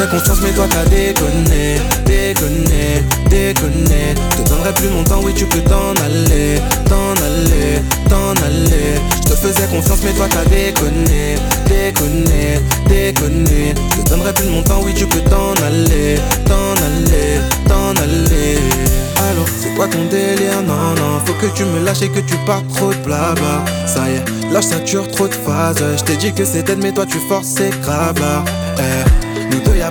faisais confiance mais toi t'as déconné, déconné, déconné. Je te donnerai plus mon temps, oui tu peux t'en aller, t'en aller, t'en aller. Je te faisais confiance mais toi t'as déconné, déconné, déconné. Je te donnerai plus mon temps, oui tu peux t'en aller, t'en aller, t'en aller. Alors c'est quoi ton délire, non non Faut que tu me lâches et que tu partes trop de blabla. Ça y est, là dure trop de phases. Je t'ai dit que c'était mais toi tu forces c'est grave eh.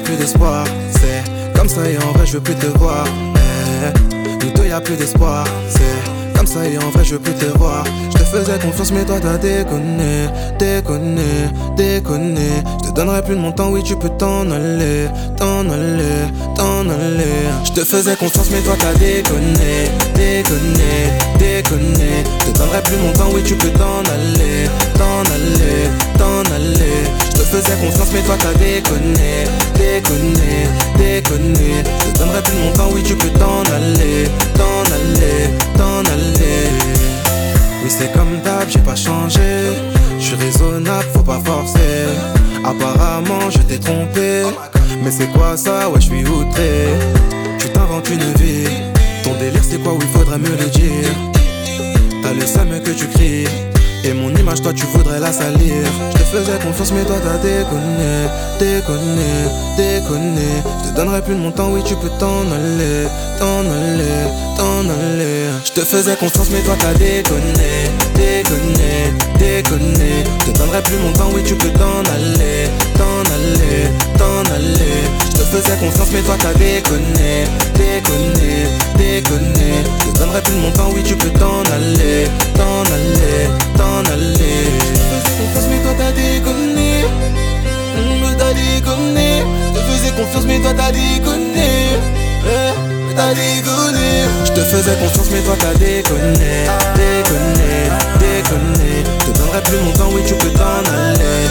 Plus d'espoir, c'est comme ça et en vrai je veux plus te voir. Eh, nous deux plus d'espoir, c'est comme ça et en vrai je veux plus te voir. Je te faisais confiance mais toi t'as déconné, déconné, déconné. Je te donnerai plus de mon temps, oui tu peux t'en aller, t'en aller, t'en aller. Je te faisais confiance mais toi t'as déconné, déconné, déconné. Je te donnerai plus mon temps, oui tu peux t'en aller, t'en aller, t'en aller. Faisais confiance mais toi t'as déconné, déconné, déconné. Je donnerai plus mon temps, oui tu peux t'en aller, t'en aller, t'en aller. Oui c'est comme d'hab, j'ai pas changé. Je suis raisonnable, faut pas forcer. Apparemment je t'ai trompé. Mais c'est quoi ça, ouais je suis outré. Tu t'inventes une vie. Ton délire c'est quoi, oui faudrait me le dire. T'as le seum que tu cries. Et mon image, toi tu voudrais la salir. Je te faisais confiance, mais toi t'as déconné, déconné, déconné. Je te donnerai plus de mon temps, oui tu peux t'en aller, t'en aller, t'en aller. Je te faisais confiance, mais toi t'as déconné, déconné, déconné. Je te donnerai plus mon temps, oui tu peux t'en aller, aller, t'en aller. Je te faisais confiance, mais toi t'as déconné, déconné, déconné. Je te donnerai plus de mon temps, oui tu peux t'en aller, t'en aller, t'en aller. Je te faisais confiance, mais toi t'as déconné. Mais t'as déconné. Je te faisais confiance, mais toi t'as déconné. Eh, t'as déconné. Je te faisais confiance, mais toi t'as déconné. Déconné, déconné. Je te donnerai plus mon temps, oui tu peux t'en aller,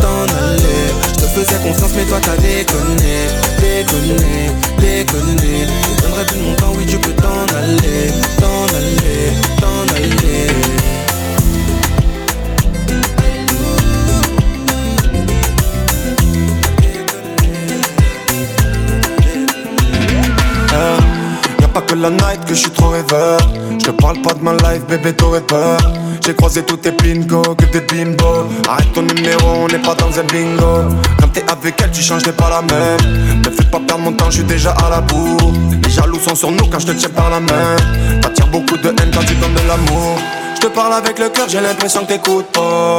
t'en aller. Je te faisais confiance, mais toi t'as déconné, déconné, déconné. Je te donnerai plus mon temps, oui tu peux t'en aller, t'en aller, t'en aller. Y'a pas que la night que je suis trop rêveur. Je te parle pas de ma life, bébé, t'aurais peur. J'ai croisé tous tes pingos, que des bimbo. Arrête ton numéro, on n'est pas dans un bingo. Quand t'es avec elle, tu changes, t'es pas la même. Me fais pas perdre mon temps, je suis déjà à la bourre. Les jaloux sont sur nous quand je te tiens par la main. T'attires beaucoup de haine quand tu donnes de l'amour. Je te parle avec le cœur, j'ai l'impression que t'écoutes pas.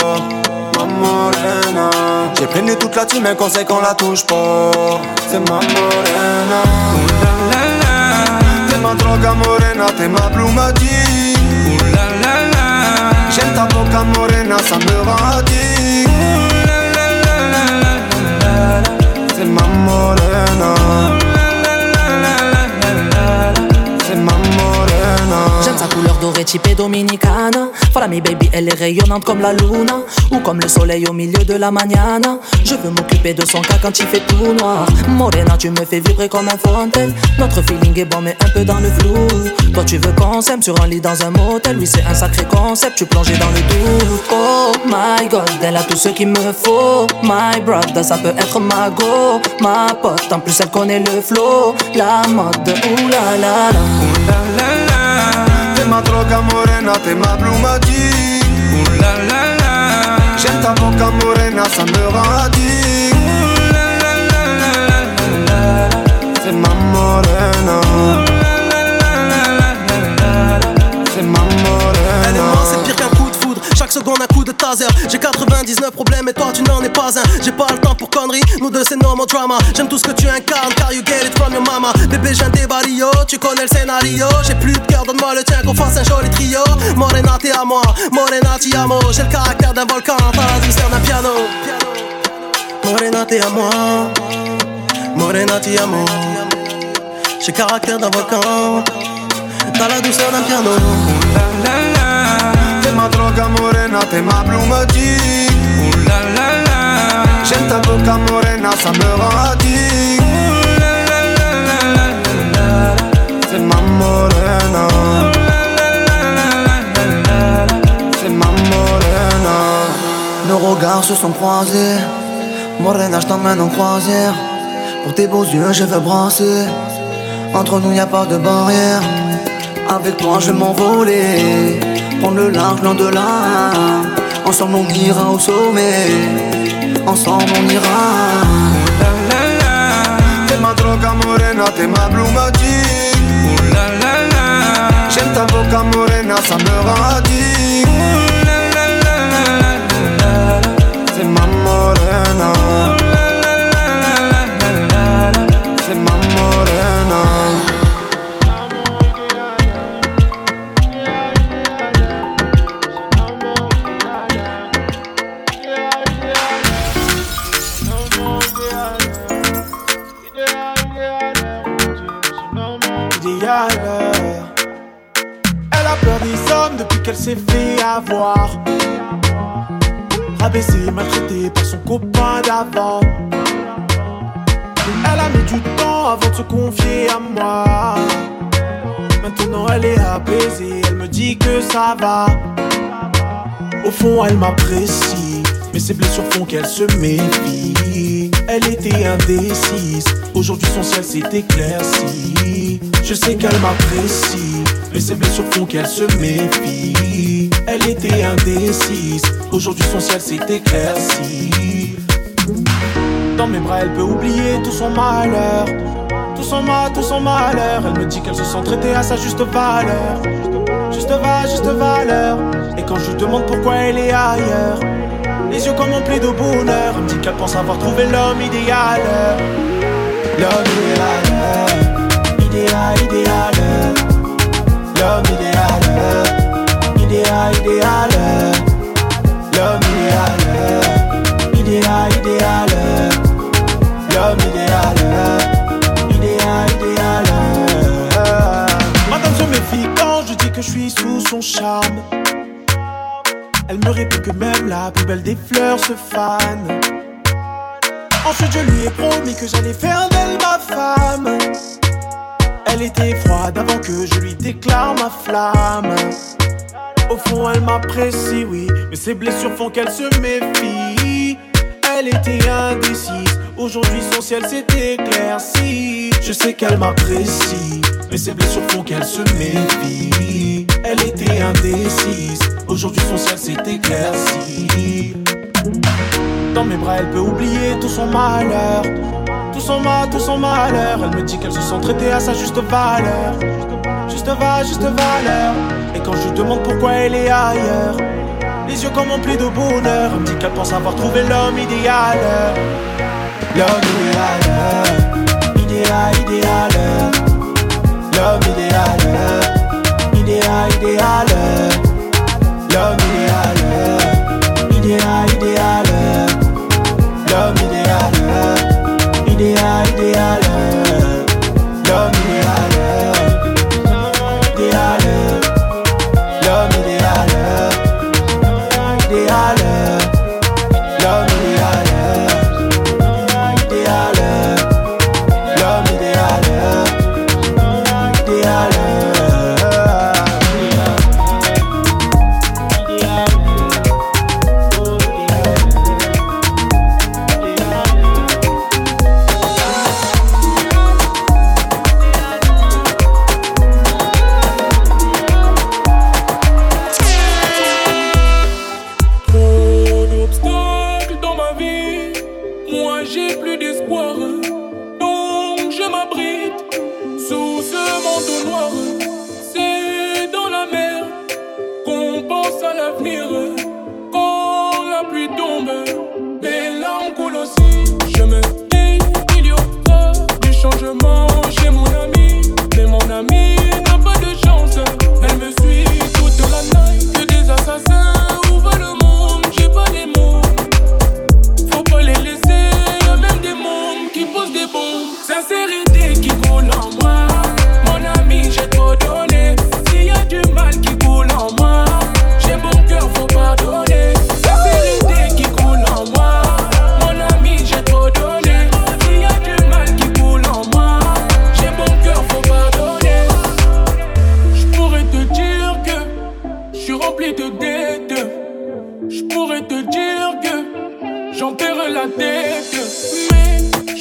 Ma morena J'ai plaigné toute la team, un conseil qu'on la touche pas C'est ma morena T'es ma droga morena, t'es ma plumati la morena la la la, C'est ma morena. Sa couleur dorée typée dominicana. Voilà mi baby, elle est rayonnante comme la luna. Ou comme le soleil au milieu de la mañana. Je veux m'occuper de son cas quand il fait tout noir. Morena, tu me fais vibrer comme un fontaine. Notre feeling est bon mais un peu dans le flou. Toi tu veux qu'on s'aime sur un lit dans un motel. Oui c'est un sacré concept, tu plonges dans le doute Oh my god, elle a tout ce qu'il me faut. My brother, ça peut être ma go Ma pote, en plus elle connaît le flow. La mode, ouh la T'es ma droga morena, t'es ma J'aime ta boca morena, ça me rend addict C'est ma morena C'est ma morena Chaque seconde un coup de taser. J'ai 99 problèmes et toi tu n'en es pas un. J'ai pas le temps pour conneries Nous deux c'est no more drama. J'aime tout ce que tu incarnes car you get it from your mama. Bébé j'ai un débario Tu connais le scénario. J'ai plus de cœur donne-moi le tien qu'on fasse un joli trio. Morena t'es à moi. Morena ti amo J'ai le caractère d'un volcan T'as la douceur d'un piano. Morena t'es à moi. Morena ti amo J'ai le caractère d'un volcan. T'as la douceur d'un piano T'es ma droga morena, t'es ma J'aime ta boca morena, ça me rend addict C'est ma morena C'est ma se sont croisés. Morena, je t'emmène en croisière. Pour tes beaux yeux, je veux brasser. Entre nous, y a pas de barrière. Avec toi, je vais m'envoler. Prendre le large loin de là. Ensemble, on ira au sommet. Ensemble, on ira. T'es ma droga morena, t'es ma blue magic. J'aime ta boca morena, ça me rend s'est fait avoir. Rabaissée, maltraitée par son copain d'avant. Elle a mis du temps avant de se confier à moi. Maintenant elle est apaisée, elle me dit que ça va. Au fond, elle m'apprécie, mais ses blessures font qu'elle se méfie. Elle était indécise, aujourd'hui son ciel s'est éclairci. Je sais qu'elle m'apprécie, mais ses blessures font qu'elle se méfie. Elle était indécise, aujourd'hui son ciel s'est éclairci. Dans mes bras, elle peut oublier tout son malheur. Tout son mal, tout son malheur. Elle me dit qu'elle se sent traitée à sa juste valeur. Juste va, juste valeur. Et quand je demande pourquoi elle est ailleurs, les yeux comme emplis de bonheur. Elle me dit qu'elle pense avoir trouvé l'homme idéal. L'homme idéal. Idéal, idéal. L'homme idéal. Idéal, idéal. L'homme idéal. Idéal, idéal. L'homme idéal. Idéal, idéal. Madame, je méfie quand je dis que je suis sous son charme. Elle me répond que même la plus belle des fleurs se fane. Ensuite, je lui ai promis que j'allais faire d'elle ma femme. Elle était froide avant que je lui déclare ma flamme. Au fond, elle m'apprécie, oui, mais ses blessures font qu'elle se méfie. Elle était indécise, aujourd'hui son ciel s'est éclairci. Je sais qu'elle m'apprécie, mais ses blessures font qu'elle se méfie. Elle était indécise, aujourd'hui son ciel s'est éclairci. Dans mes bras, elle peut oublier tout son malheur. Tout son mal, tout son malheur. Elle me dit qu'elle se sent traitée à sa juste valeur. Juste va, juste valeur. Et quand je lui demande pourquoi elle est ailleurs, les yeux comme emplis de bonheur. Elle me dit qu'elle pense avoir trouvé l'homme idéal. L'homme idéal. Idéal, idéal. L'homme idéal. Idéal, idéal. L'homme idéal.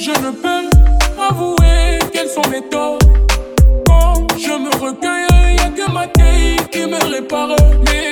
je ne peux avouer quels sont mes torts. Quand je me recueille, y a que ma qui me répare. Mais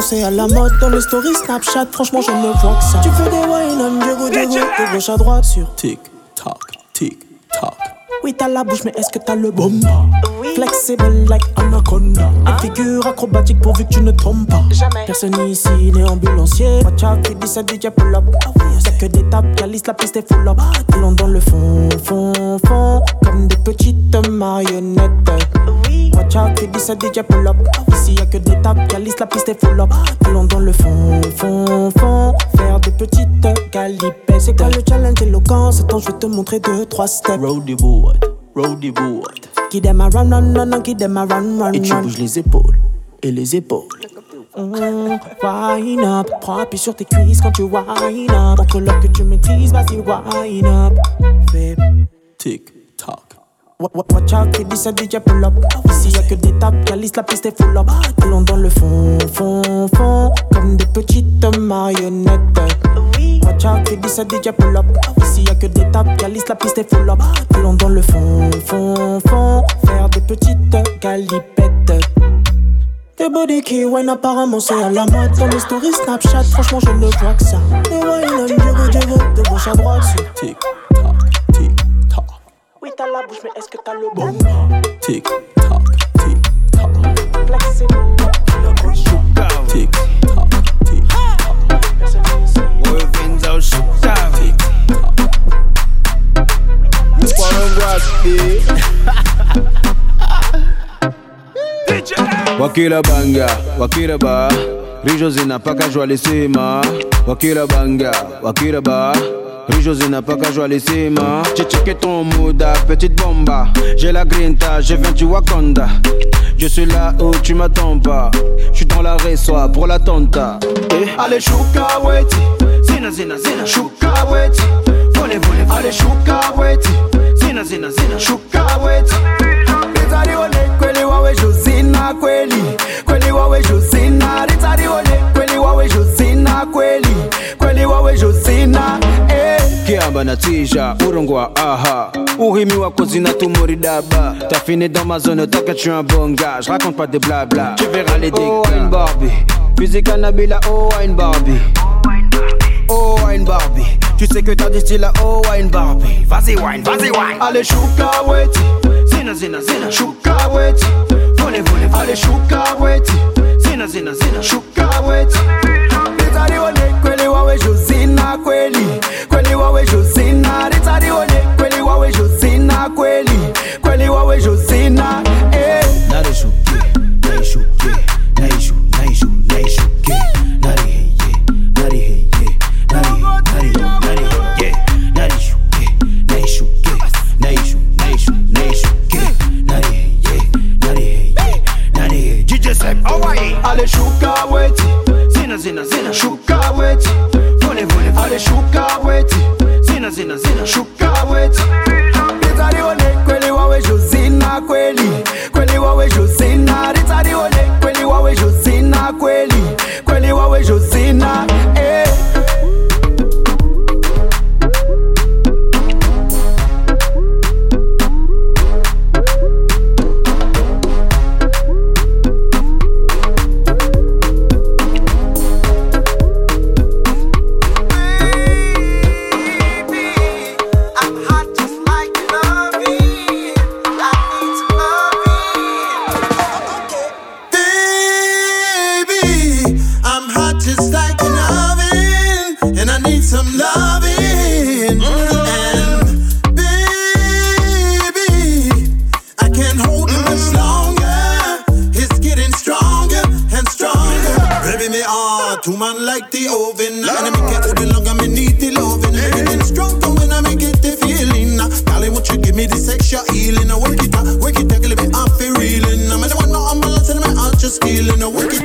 C'est à la mode dans les stories Snapchat. Franchement je ne vois que ça. Tu fais des wine on Diego Diego De gauche à droite sur Tic Tac Tic Tac Oui t'as la bouche mais est-ce que t'as le bon oui. Flexible like anaconda. Hein? Une figure acrobatique pourvu que tu ne tombes pas. Jamais. Personne ici n'est ambulancier. Watch out, qui dit ça dit pull ah up Y'a que des tapes, la liste, la piste est full up Allons dans le fond, fond, fond. Petites marionnettes. Watch out, dit ça DJ pull up. Ici y'a que des tapes, calice, la piste est full up. Allons dans le fond, fond, fond. Faire des petites galipettes. C'est quoi le challenge éloquent? C'est temps, je vais te montrer deux, trois steps. Roadie board, roadie board. Qui dem a run, run, run, qui dem a run, run, Et tu bouges les épaules et les épaules. Mm, Wine up, prends appui sur tes cuisses quand tu wine up. Pour que tu maîtrises, vas-y wine up. Fais Tic, watch out, dit ça DJ pull up. Ici y'a que des tapes, la piste est full up. Allons dans le fond, fond, fond, comme des petites marionnettes. Watch out, dit ça DJ pull up. Ici y'a que des tapes, la piste est full up. Allons dans le fond, fond, fond, faire des petites galipettes. Tes body qui wine apparemment c'est à la mode Dans mes stories Snapchat franchement je ne vois que ça Et wine on dirait dirait de gauche à droite c'est Tic, t'as la bouche mais est-ce que t'as le bon. Tic, tac, tic, tac. Flexible Tic, tac, tic, Moving out, shoot tic. Wakila banga, wakila ba. Rijo zinapaka jua lisima. Wakila banga, wakila ba Rijo zinapaka jua lisima J'ai checké ton mood, petite bomba J'ai la grinta, viens du Wakanda Je suis là où tu m'attends pas Je suis dans la soir pour la tonta Eh, Allez chouka weti Zina zina zina chouka weti Vole vole Allez chouka weti Zina zina zina chouka weti Ritarione kweli wawe Josina kweli kweli wawe Josina Ritarione kweli wawe Josina kweli kweli wawe Josina eh. Kiamba na tija urongo wa aha Uhimi wako zinatumori daba T'as fini dans ma zone, t'inquiète, je suis un bon gars Je raconte pas des blabla, tu verras les dégâts Oh, une Barbie, physique Annabella, oh, une Barbie Oh, wine Barbie. Tu sais que t'as du style, oh, wine Barbie. Vas-y, wine, vas-y, wine. Allez, chouka, weti. Zina, zina, zina. Chouka, weti. Vole, vole, allez, chouka, weti. zina zina zina. Shuka wechi. Litalione kweli wawesho zina kweli. Kweli wawesho zina litalione kweli wawesho zina kweli. Kweli wawesho zina eh. Nare narishukie shuke. Hawaii. Allez, shuka weti. Zina, zina, zina. Shuka weti. Vole, vole, allez, shuka weti. Zina, zina, zina. Shuka weti. Ritarione, kweli wawe Josina, kweli. Kweli wawe Josina. Ritarione, kweli wawe Josina, kweli. Kweli wawe Josina, eh. woman like the oven. Love. And I make it open long and me need the loving. Hey. Everything strong from when I make it the feeling. Now, darling, won't you give me this extra healing? I work it out, work it out, give bit off the reeling. I'm the one not on my last and I'm just healing. I work it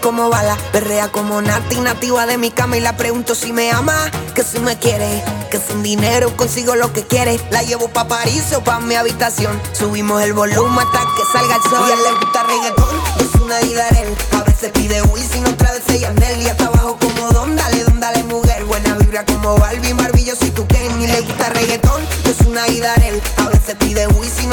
como bala, berrea como nati, nativa de mi cama y la pregunto si me ama, que si me quiere, que sin dinero consigo lo que quiere, la llevo pa' París o pa' mi habitación, subimos el volumen hasta que salga el sol, y a él le gusta reggaetón, es una didarel, a veces pide Wisin, otra vez ella y hasta abajo como don, dale don, dale mujer, buena vibra como Barbie, Barbie yo soy tu Ken, y le gusta reggaetón, es una didarel, a veces pide Wisin,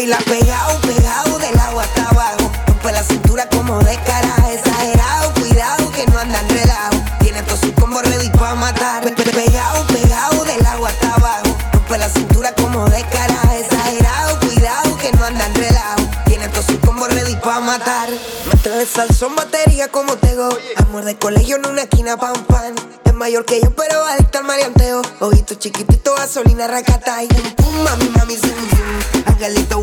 baila pegado, pegado del agua hasta abajo. Rompe la cintura como descarada, exagerado, cuidado que no andan relajo. Tiene todo su combo ready pa' matar. Pe -pe pegado, pegado del agua hasta abajo. Rompe la cintura como descarada, exagerado, cuidado que no andan relajo. Tiene todo su combo ready pa' matar. Mata de salsón, batería como tego. Amor de colegio en una esquina, pam pan mayor que yo, pero adicta al marianteo. Ojito chiquitito, gasolina, racata y pum, mami, mami, zum, zum. Angelito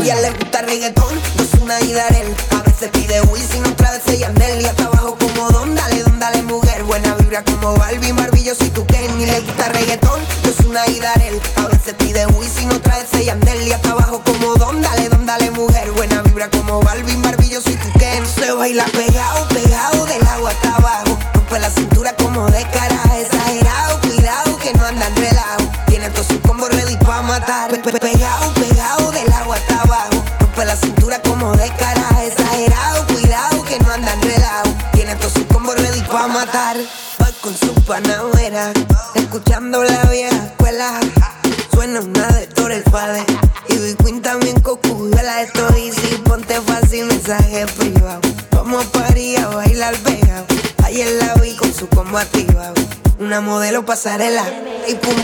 Y a él le gusta el reggaetón, yo soy una y Darel. A veces pide Wisin mozzarella y pum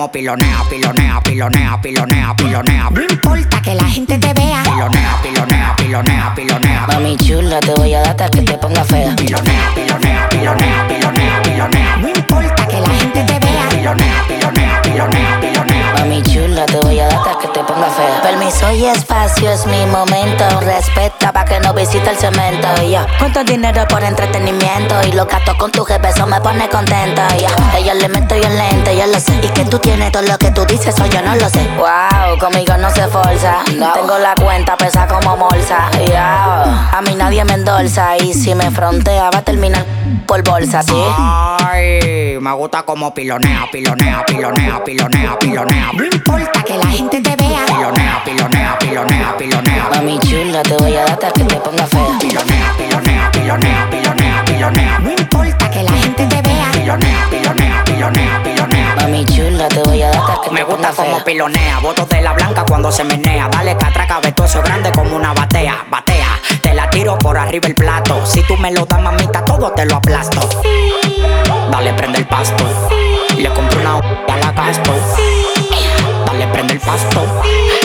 como pilonea, pilonea, pilonea, pilonea, pilonea. No importa que la gente te vea. Pilonea, pilonea, pilonea, pilonea. Mami chula, te voy a dar hasta que te ponga fea. Pilonea, pilonea, pilonea, pilonea, pilonea. No importa que la gente te vea. Pilonea, pilonea, pilonea, pilonea. Mami te voy a dar hasta que te ponga fea. Permiso y espacio es mi momento. Respeta pa' que no visite el cemento. Y yo, cuánto dinero por entretenimiento. Y los gatos con tu jefe, eso me pone contento. Y yo, ella le meto y el lente, yo lo sé. Y que tú tienes todo lo que tú dices, o yo no lo sé. Wow, conmigo no se forza. Tengo la cuenta pesa como bolsa. Yo, a mí nadie me endorsa. Y si me frontea, va a terminar por bolsa, ¿sí? Ay, me gusta como pilonea, pilonea, pilonea, pilonea, pilonea. No importa que la gente te vea. Pilonea, pilonea, pilonea, pilonea. Mami chula, te voy a dar hasta que te ponga fea. Pilonea, pilonea, pilonea, pilonea, pilonea. No importa que la gente te vea. Pilonea, pilonea, pilonea, pilonea. Mami chula, te voy a dar hasta que Me te gusta como fea. pilonea, votos de la blanca cuando se menea. Dale catraca, vetuoso grande como una batea, batea. Te la tiro por arriba el plato. Si tú me lo das, mamita, todo te lo aplasto. Dale, prende el pasto. Le compro una a la gasto. Dale, prende el pasto.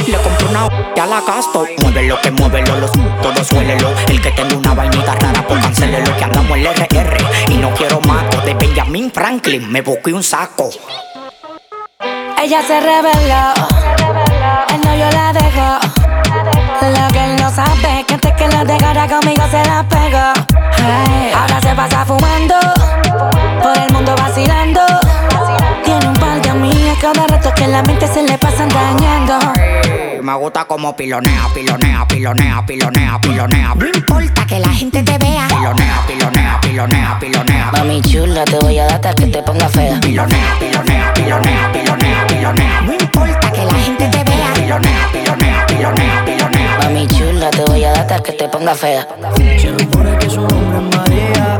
Le compro una y a la gasto. Muévelo, que muévelo, los todo suélelo. El que tenga una vainita rara, pues cancélelo. Que andamos el RR y no quiero mato. De Benjamin Franklin me busqué un saco. Ella se reveló, el novio la dejó. Lo que él no sabe que antes que la dejara conmigo se la pegó. Ahora se pasa fumando, por el mundo vacilando. Cada rato que la mente se le pasan dañando. Ay, Me gusta como pilonea, pilonea, pilonea, pilonea, pilonea. No importa que la gente te vea. Pilonea, pilonea, pilonea, pilonea. Mami chula, te voy a dar hasta que te ponga fea. Pilonea, pilonea, pilonea, pilonea, pilonea. No importa que la gente te vea. Pilonea, pilonea, pilonea, pilonea. Mami chula, te voy a dar hasta que te ponga fea. Se supone que su nombre es María, María,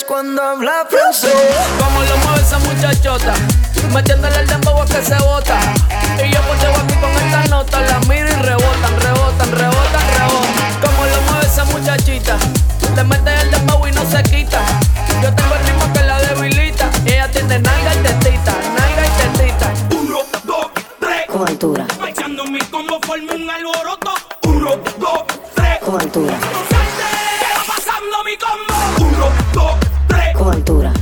cuando habla francés. Como lo mueve esa muchachota, metiéndole el dembow a que se bota. Y yo pues llevo aquí con esta nota, la miro y rebotan, rebotan, rebotan, rebotan. Como lo mueve esa muchachita, le mete el dembow y no se quita. Yo tengo el ritmo que la debilita, y ella tiene nalga y tetita, nalga y tetita. Uno, dos, tres. Cobertura, Bailando mi combo forma un alboroto. Uno, dos, tres. cobertura, ¿Qué va pasando mi combo? 1, 2, 3 Cultura.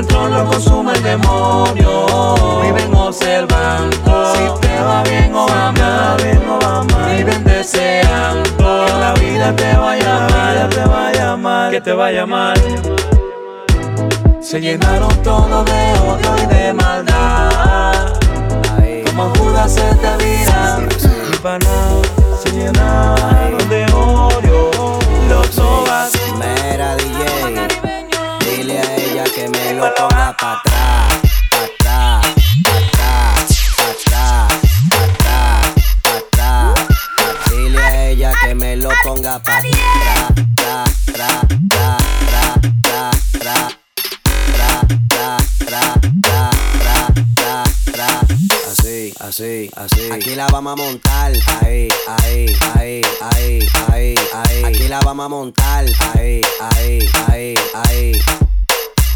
Dentro lo consume el demonio. Viven observando si te va bien o va mal. Viven deseando que la vida te vaya mal, te vaya mal, que te vaya mal. Se llenaron todo de odio y de maldad. Como Judas se te vira. Que me lo ponga pa' atrás, que me lo ponga pa' tra, tra, tra, tra, tra, tra, tra, tra, tra, tra, tra. Así, así, así. Aquí la vamos a montar. Ahí, ahí, ahí, ahí, ahí, ahí. Aquí la vamos a montar. Ahí, ahí, ahí, ahí.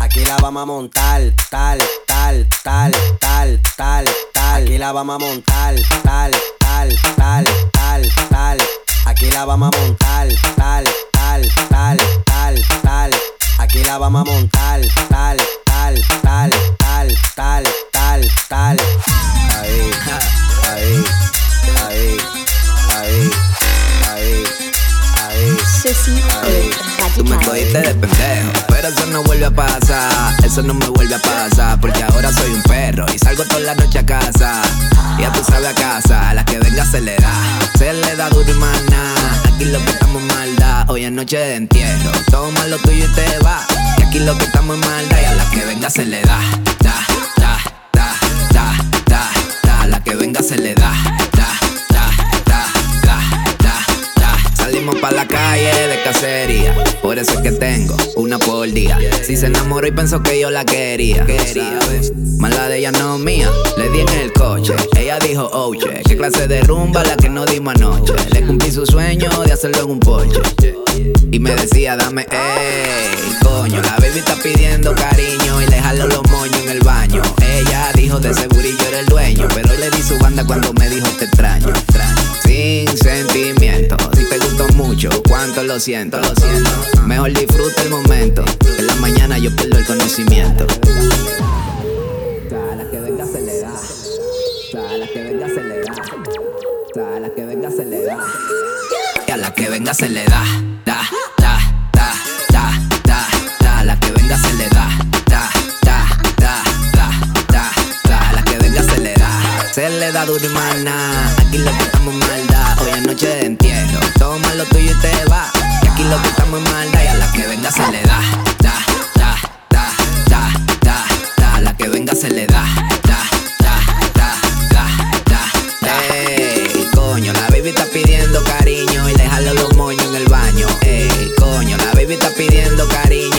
Aquí la vamos a montar. Tal, tal, tal, tal, tal, tal. Aquí la vamos a montar. Tal, tal, tal, tal, tal. Aquí la vamos a montar. Tal, tal, tal, tal, tal. Aquí la vamos a montar. Tal, tal, tal, tal, tal, tal, tal. Ahí, ahí, ahí, ahí, ahí, Ceci Ahí. Tú me cogiste de pendejo, pero eso no vuelve a pasar. Eso no me vuelve a pasar, porque ahora soy un perro y salgo toda la noche a casa. Ya tú sabes a casa, a la que venga se le da. Se le da duro y nada. Aquí lo que estamos en maldad, hoy es noche de entierro. Toma lo tuyo y te va. Y aquí lo que estamos en maldad, y a la que venga se le da. Da, da, da, da, da, da. A la que venga se le da, Salimos pa' la calle de cacería. Por eso es que tengo una por día. Si se enamoró y pensó que yo la quería. quería Mala de ella no mía. Le di en el coche. Ella dijo, oye, qué clase de rumba la que no dimos anoche. Le cumplí su sueño de hacerlo en un Porsche. Y me decía, dame, ey, coño. La baby está pidiendo cariño jalo los moños en el baño. Ella dijo, de yo era el dueño. Pero hoy le di su banda cuando me dijo, te extraño. Sin sentimiento. Si te gustó mucho, cuánto lo siento, lo siento. Mejor disfruta el momento. En la mañana yo pierdo el conocimiento. A la que venga se le da. A la que venga se le da. A la que venga se le da. Y a la que venga se le da. Da, da, da, da, da, da. A la que venga se le. Da, Se le da duro y nada. Aquí lo que estamos maldad. Hoy es noche de entierro. Toma lo tuyo y te va. Y aquí lo que estamos en maldad. Y a la que venga se le da. Da, da, da, da, da, da. A la que venga se le da. Da, da, da, da, da, da. Coño, la baby está pidiendo cariño y le jalo los moños en el baño. Ey, coño, la baby está pidiendo cariño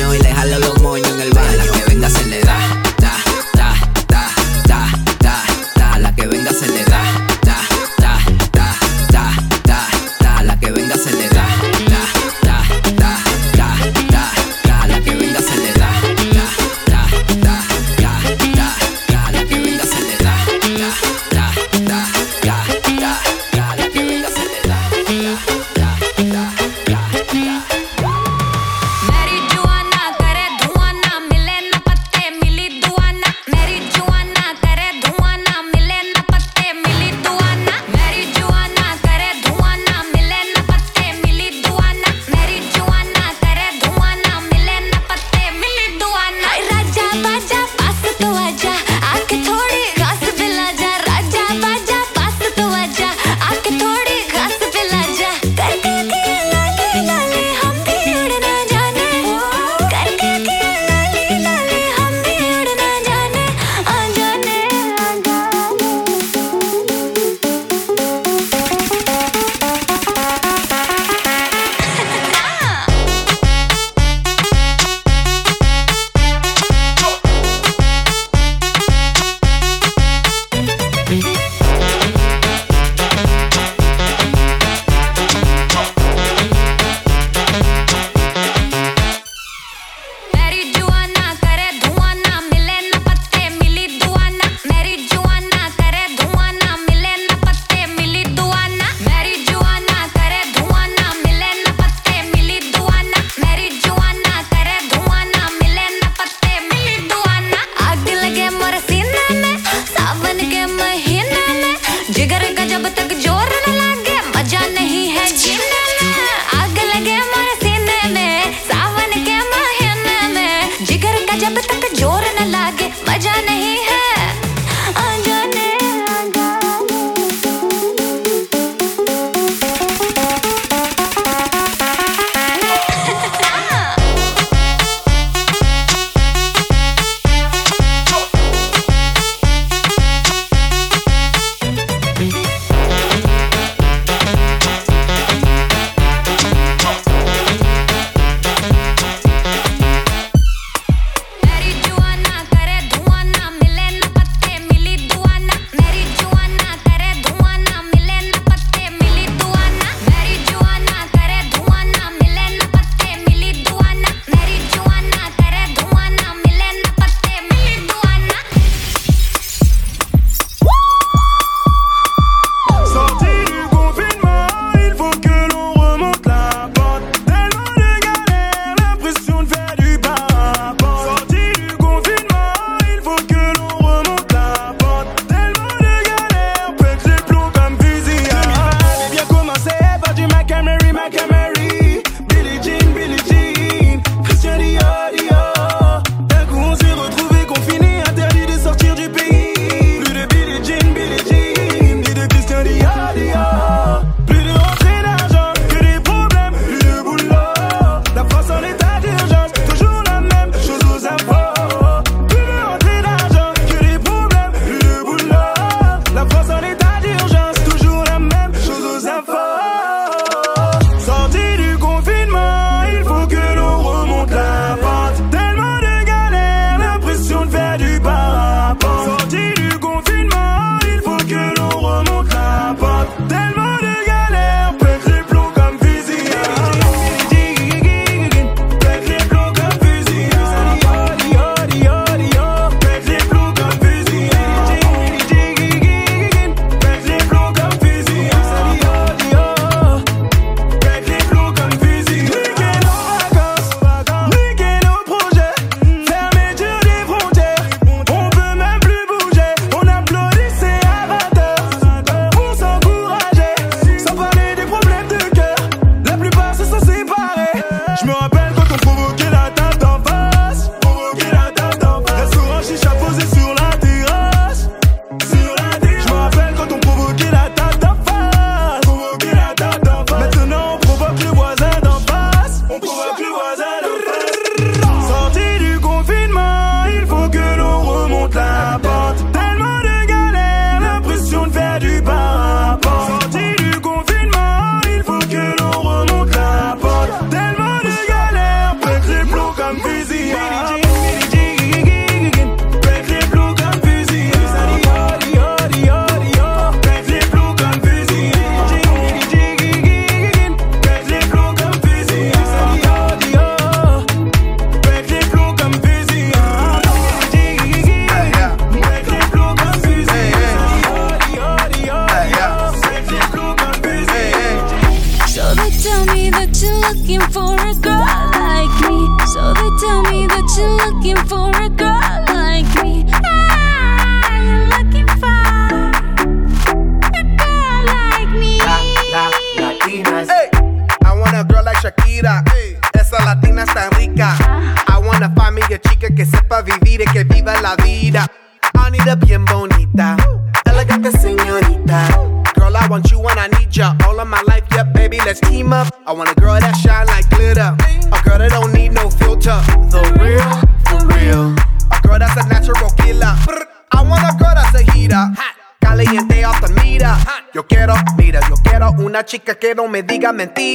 digas mentiras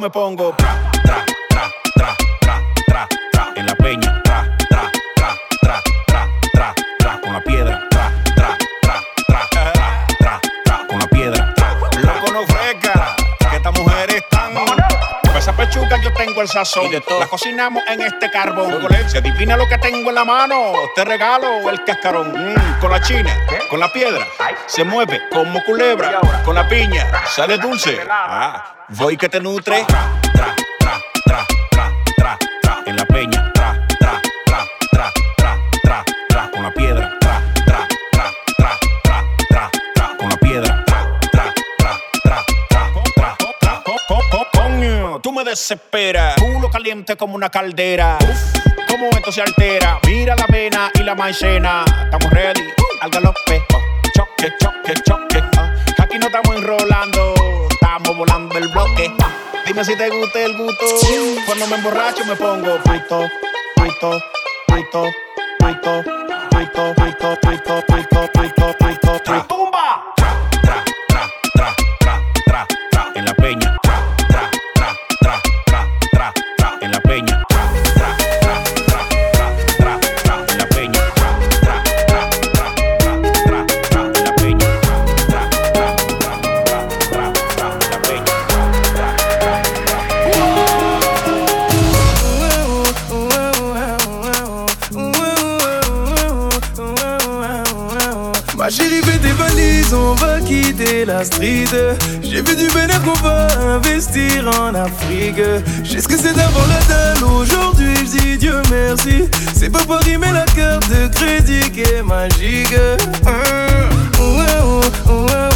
Me pongo tra, tra, tra, tra, tra, tra, tra, en la peña, tra, tra, tra, tra, tra, tra, tra, con la piedra, tra, tra, tra, tra, tra, tra, tra, con la piedra, tra, loco no fresca, que estas mujeres están esa pechuga yo tengo el sazón. La cocinamos en este carbón. Se adivina lo que tengo en la mano. Te regalo el cascarón. Mm, con la china, con la piedra. Se mueve como culebra. Con la piña, sale dulce. Ah, voy que te nutre. Tra, tra, tra, tra, tra, tra, tra, en la peña. Tra, tra, tra, tra, tra, tra, tra, con la piedra. Tra, tra, tra, tra, tra, tra, tra, con la piedra. Tra, tra, tra, tra, tra, tra, tra, co- co- co- coño, tú me desesperas. Culo caliente como una caldera. Uf, cómo esto se altera. Mira la avena y la maicena. Estamos ready al galope. Oh, choque, choque, choque. Ah, aquí no estamos enrolando si te gusta el gusto. Cuando me emborracho me pongo pito, pito, pito, pito, pito, pito, pito, pito, pito, pito, pito, pito. ¡Tumba! J'ai vu du bénéfice qu'on va investir en Afrique. J'ai ce que c'est d'avoir la dalle aujourd'hui, je dis Dieu merci. C'est pas Paris, mais la carte de crédit qui est magique. J'ai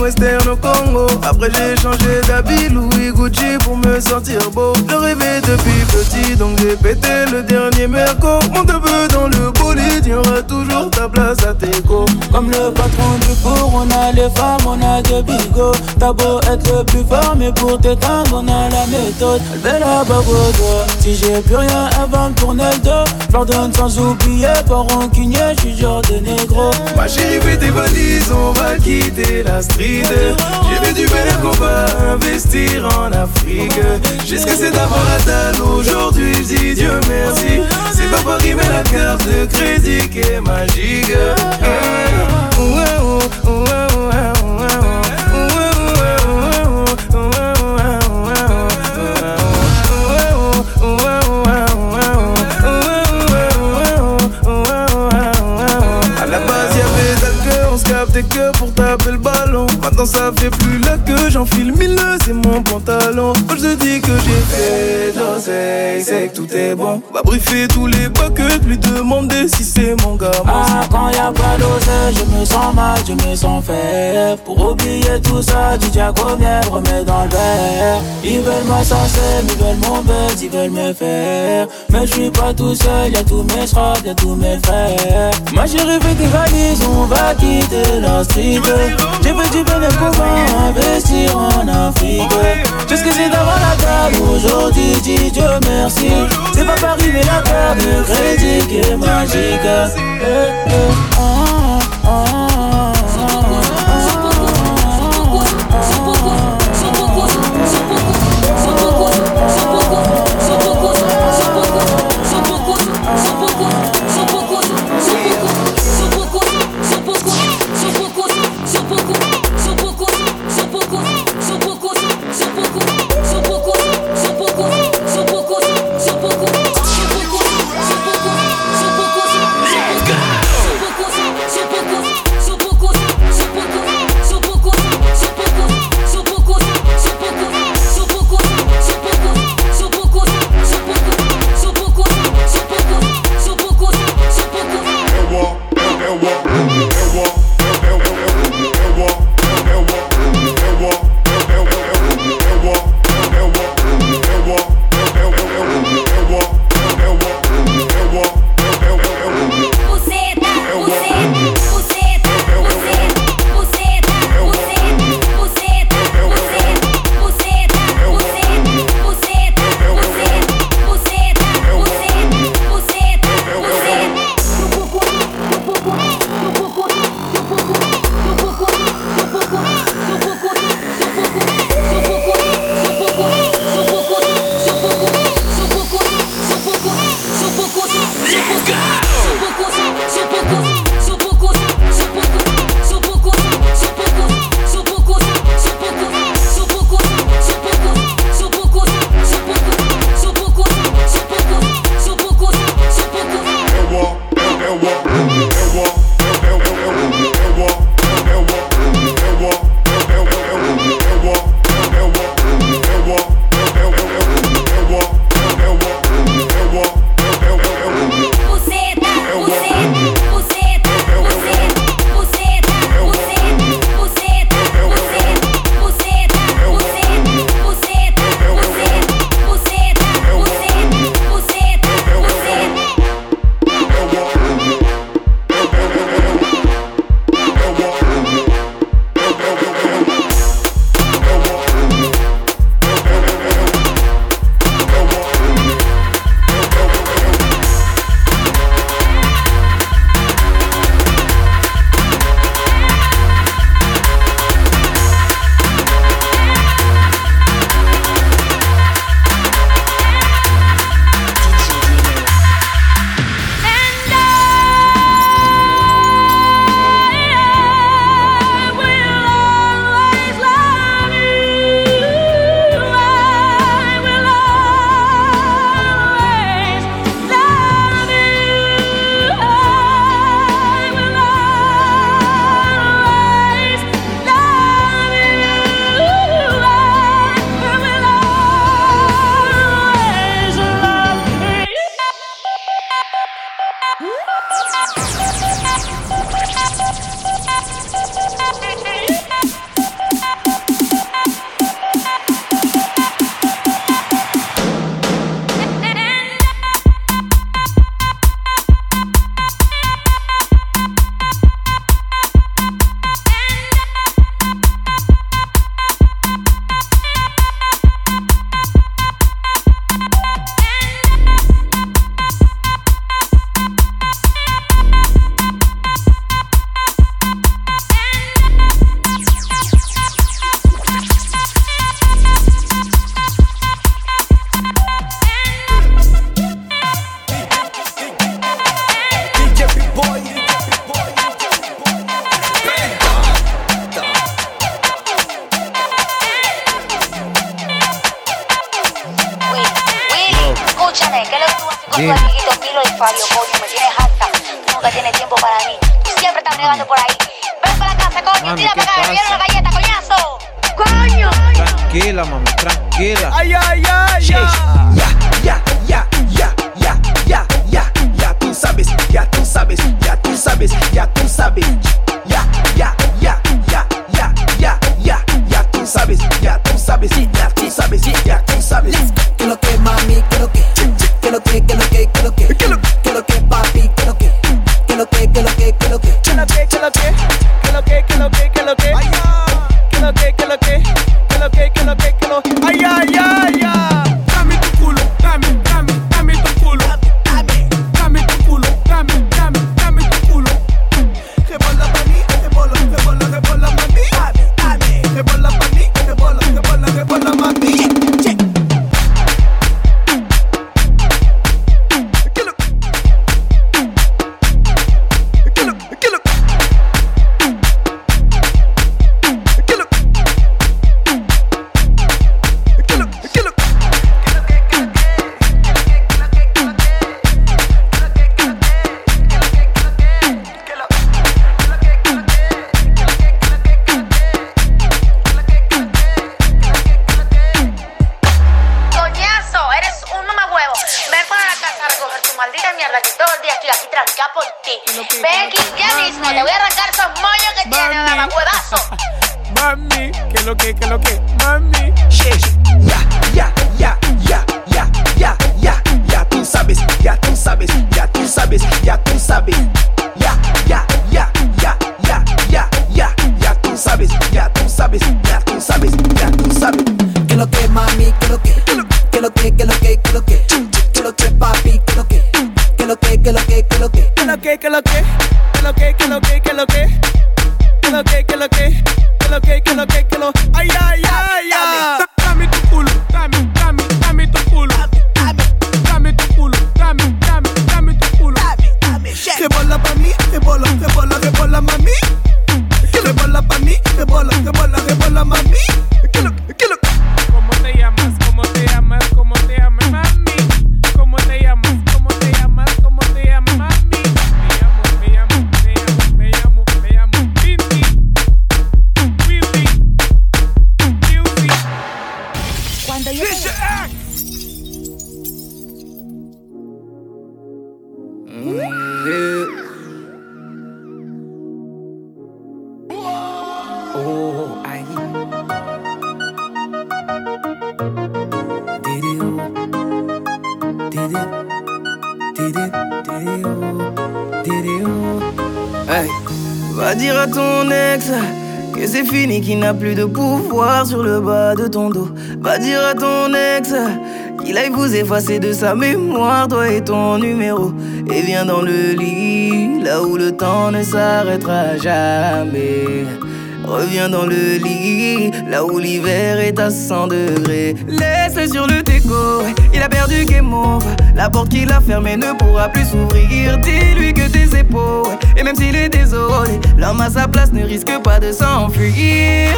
western au Congo. Après j'ai changé d'habit Louis Gucci pour me sentir beau. Je rêvais depuis petit donc j'ai pété le dernier merco. Monte un peu dans le bolide, y aura toujours ta place à tes. Comme le patron du four, on a les femmes, on a des bigots. T'as beau être le plus mais pour t'éteindre, on a la méthode. Elle veut la bague Si j'ai plus rien, elle va me tourner le dos. J'ordonne sans oublier, pas rancunier, j'suis genre de négro. Ma chérie, fais tes valises, on va quitter la street. J'ai vu du bénéfice qu'on va investir en Afrique. Que c'est d'avoir la dalle aujourd'hui, je dis Dieu merci. C'est pas Paris, mais la carte de crédit qui est magique. Maintenant ça fait plus la queue, j'enfile mille, c'est mon pantalon Quand je dis que j'ai fait de l'oseille, c'est que tout est bon Va briefer tous les buckets, lui demander si c'est mon gars Ah, quand y'a pas d'oseille, je me sens mal, je me sens faible. Pour oublier tout ça, tu tiens combien, remets dans le verre? Ils veulent m'assassiner, ils veulent mon buzz, ils veulent me faire. Mais je suis pas tout seul, y'a tous mes frères, y'a tous mes frères. Ma chérie, fais tes valises, on va quitter la street. J'ai fait du bénéfice pour investir en Afrique. J'ai ce que c'est d'avoir la table aujourd'hui, dis Dieu merci. C'est pas Paris, mais la carte de crédit qui est magique. Eh, eh, ah, ah, ah, le bas de ton dos. Va dire à ton ex qu'il aille vous effacer de sa mémoire, toi et ton numéro. Et viens dans le lit, là où le temps ne s'arrêtera jamais. Reviens dans le lit, là où l'hiver est à 100 degrés. Laisse-le sur le déco, il a perdu game over. La porte qu'il a fermée ne pourra plus s'ouvrir. Dis-lui que tes épaules et même s'il est désolé, l'homme à sa place ne risque pas de s'enfuir.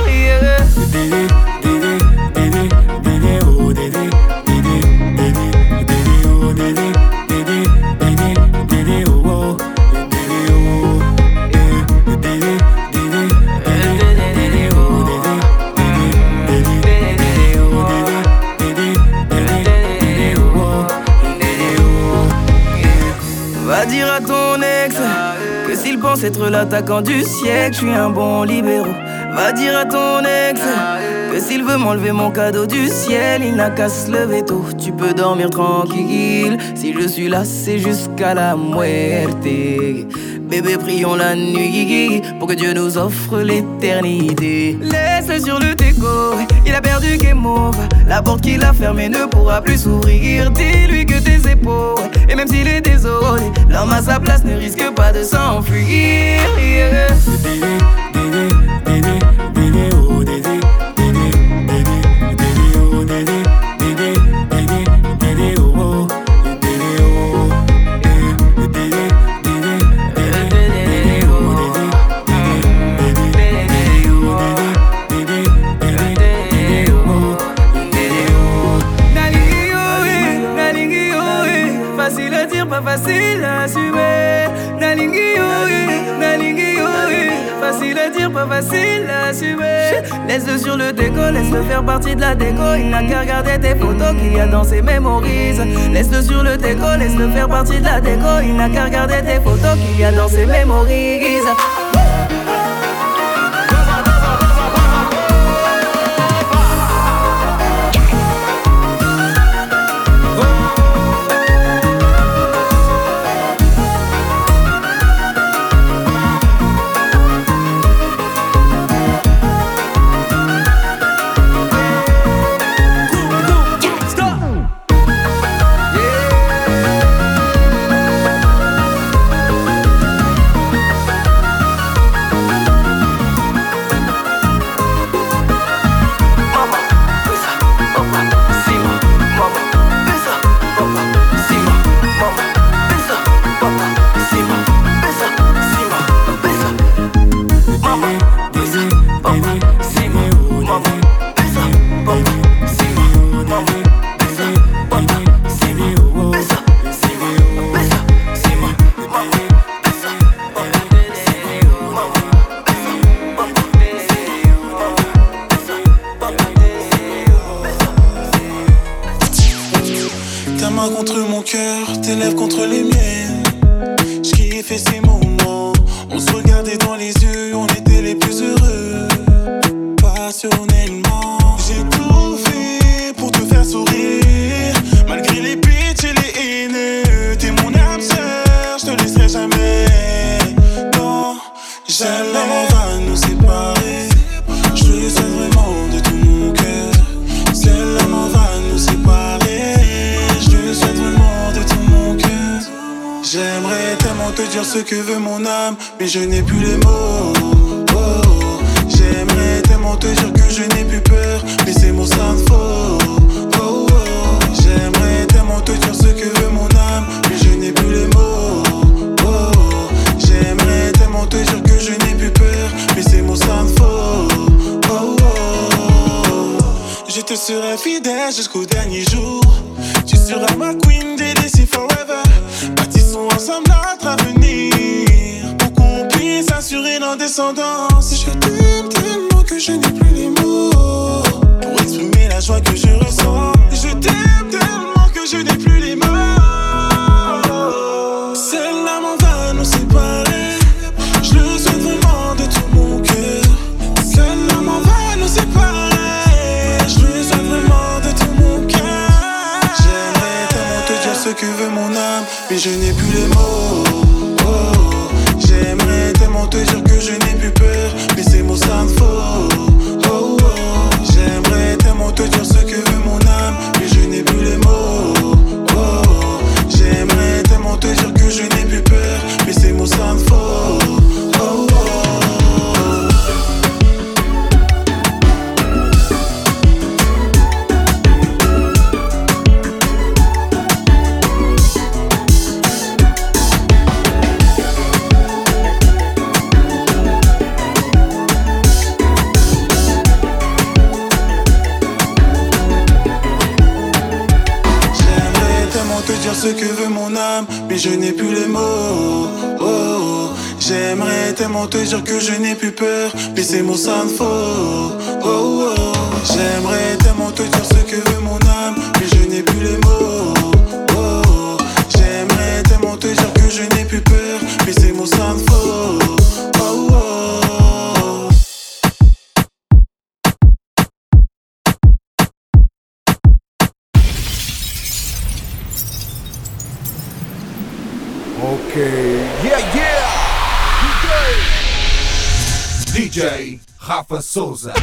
être l'attaquant du siècle, je suis un bon libéraux. Va dire à ton ex que s'il veut m'enlever mon cadeau du ciel, il n'a qu'à se lever tôt. Tu peux dormir tranquille, si je suis là, c'est jusqu'à la muerte. Bébé, prions la nuit pour que Dieu nous offre l'éternité. Laisse sur le déco qu'il a perdu, qui. La porte qu'il a fermée ne pourra plus s'ouvrir. Dis-lui que tes épaules, et même s'il est désolé, l'homme à sa place ne risque pas de s'enfuir. partie de la déco. Il n'a qu'à regarder tes photos qu'il y a dans ses mémorises. Laisse-le sur le déco, laisse-le faire partie de la déco. Il n'a qu'à regarder tes photos qu'il y a dans ses mémorises. que je n'ai plus peur, mais ces mots ça ne faut Sold.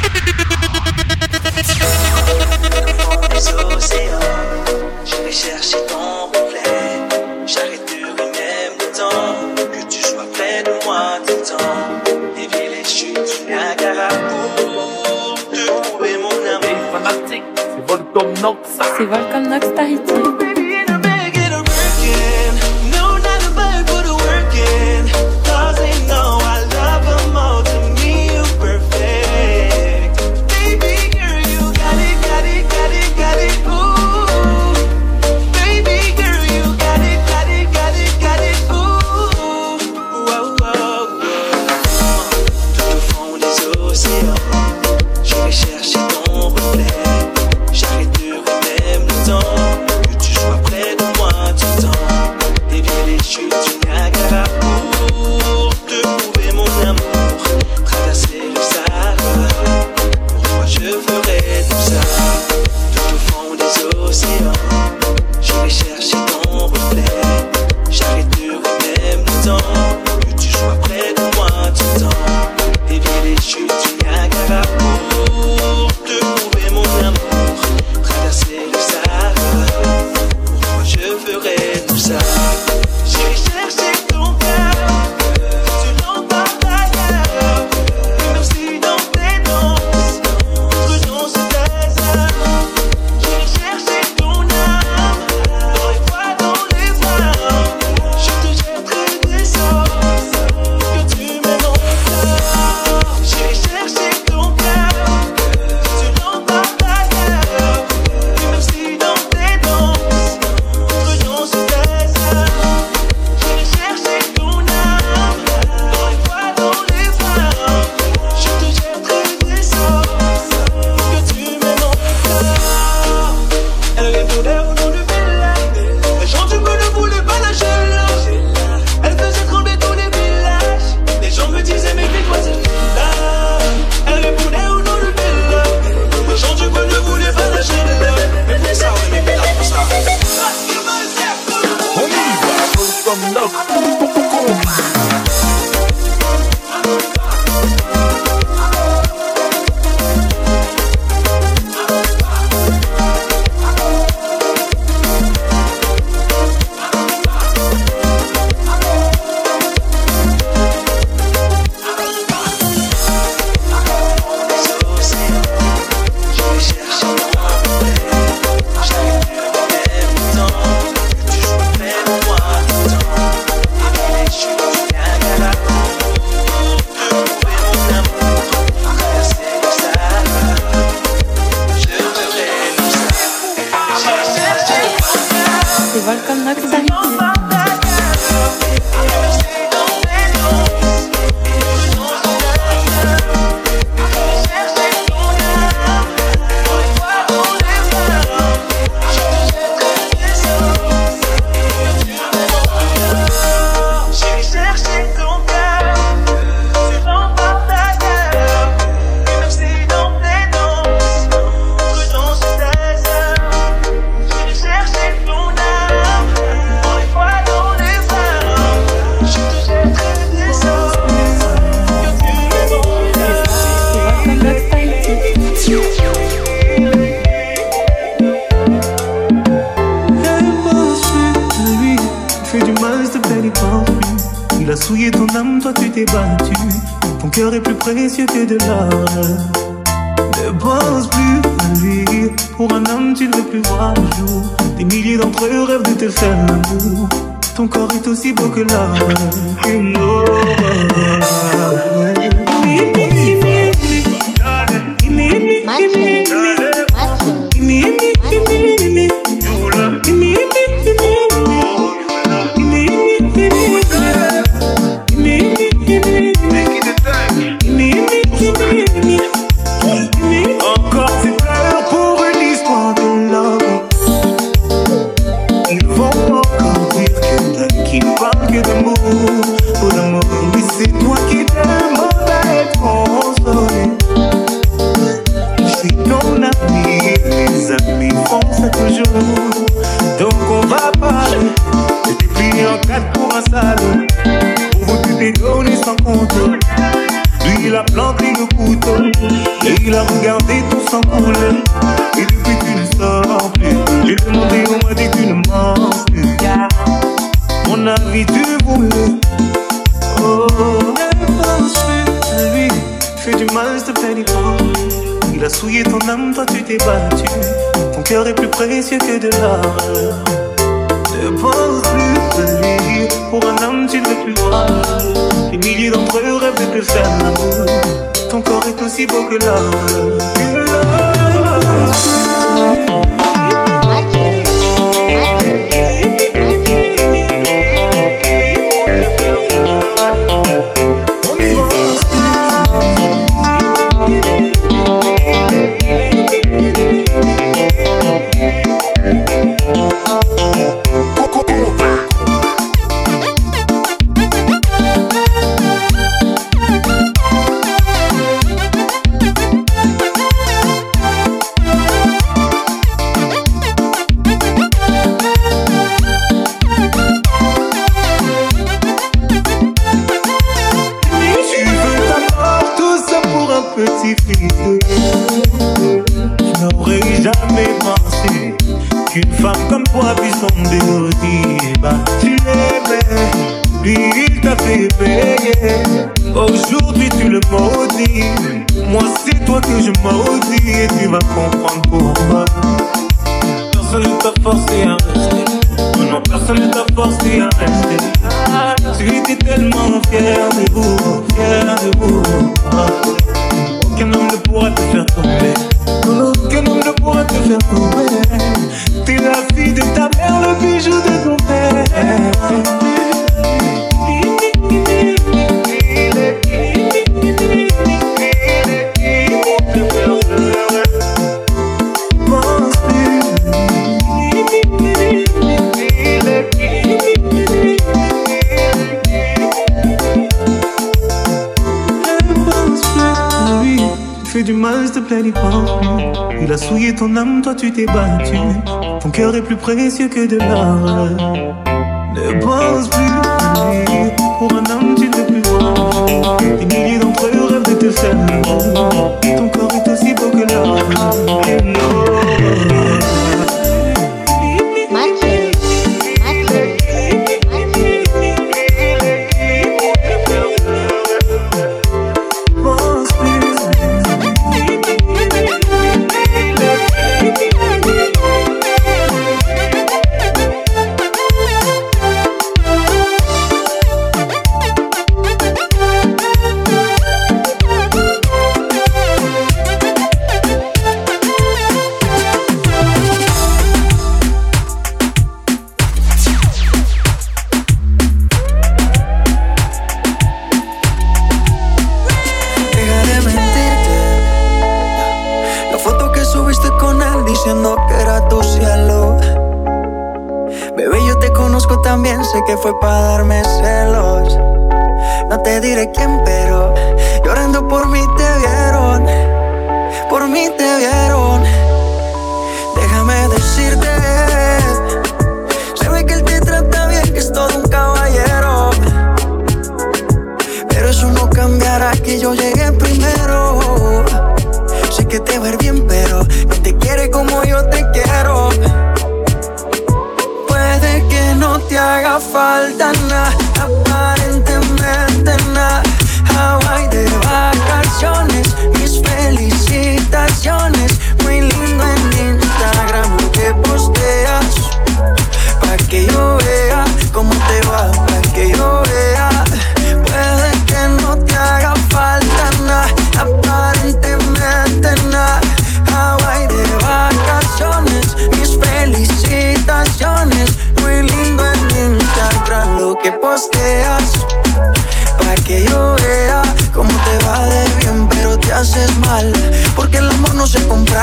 Précieux que de l'or.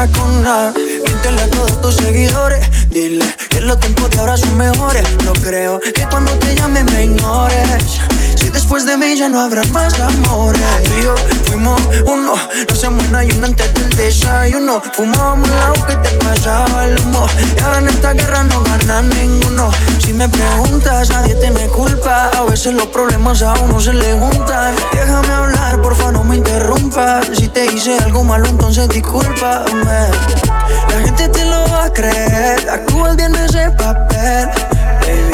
Con nada. Míntele a todos tus seguidores. Dile que los tiempos de ahora son mejores. No creo que cuando te llame me ignores. Después de mí ya no habrá más amores. Y yo fuimos uno, no se muera y uno antes del desayuno. Fumábamos la que te pasaba el humo. Y ahora en esta guerra no gana ninguno. Si me preguntas, nadie tiene culpa. A veces los problemas a uno se le juntan. Déjame hablar, porfa, no me interrumpas. Si te hice algo malo, entonces discúlpame. La gente te lo va a creer. Actúas bien ese papel, baby.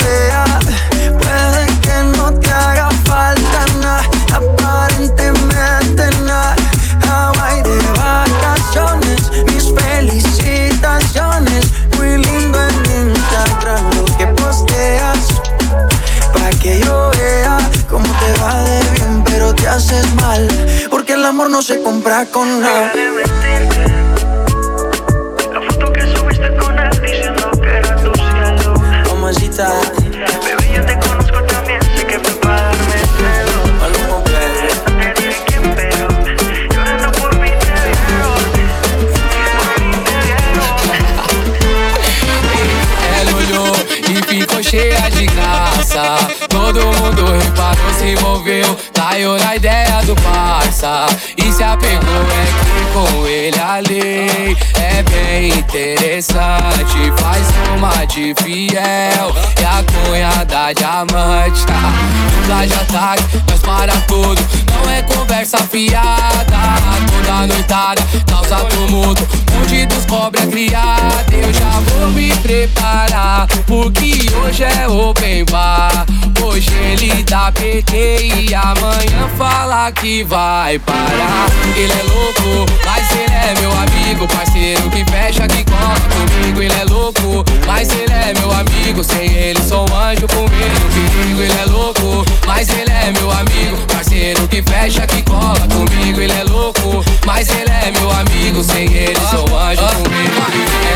Haces mal. Porque el amor no se compra con nada. Mamacita, bebé, yo te conozco también, sé que fue para darme celos. Maluma, te diré quién, pero llorando por mí te vieron. Ela olhou e ficou cheia de graça. Todo mundo reparou, se envolveu. Caiu na ideia do parça. E se apegou, é que com ele a lei é bem interessante. Faz uma de fiel e a cunha da diamante. Usa de ataque, mas para tudo. Não é conversa fiada. Toda noitada causa tumulto. Onde dos cobra criada. Eu já vou me preparar. Porque hoje é open bar. Hoje ele dá PT e amanhã fala que vai parar. Ele é louco, mas ele é meu amigo, parceiro que fecha, que cola comigo. Ele é louco, mas ele é meu amigo. Sem ele sou um anjo com medo. Ele é louco, mas ele é meu amigo, parceiro que fecha, que cola comigo. Ele é louco, mas ele é meu amigo. Sem ele sou um anjo com medo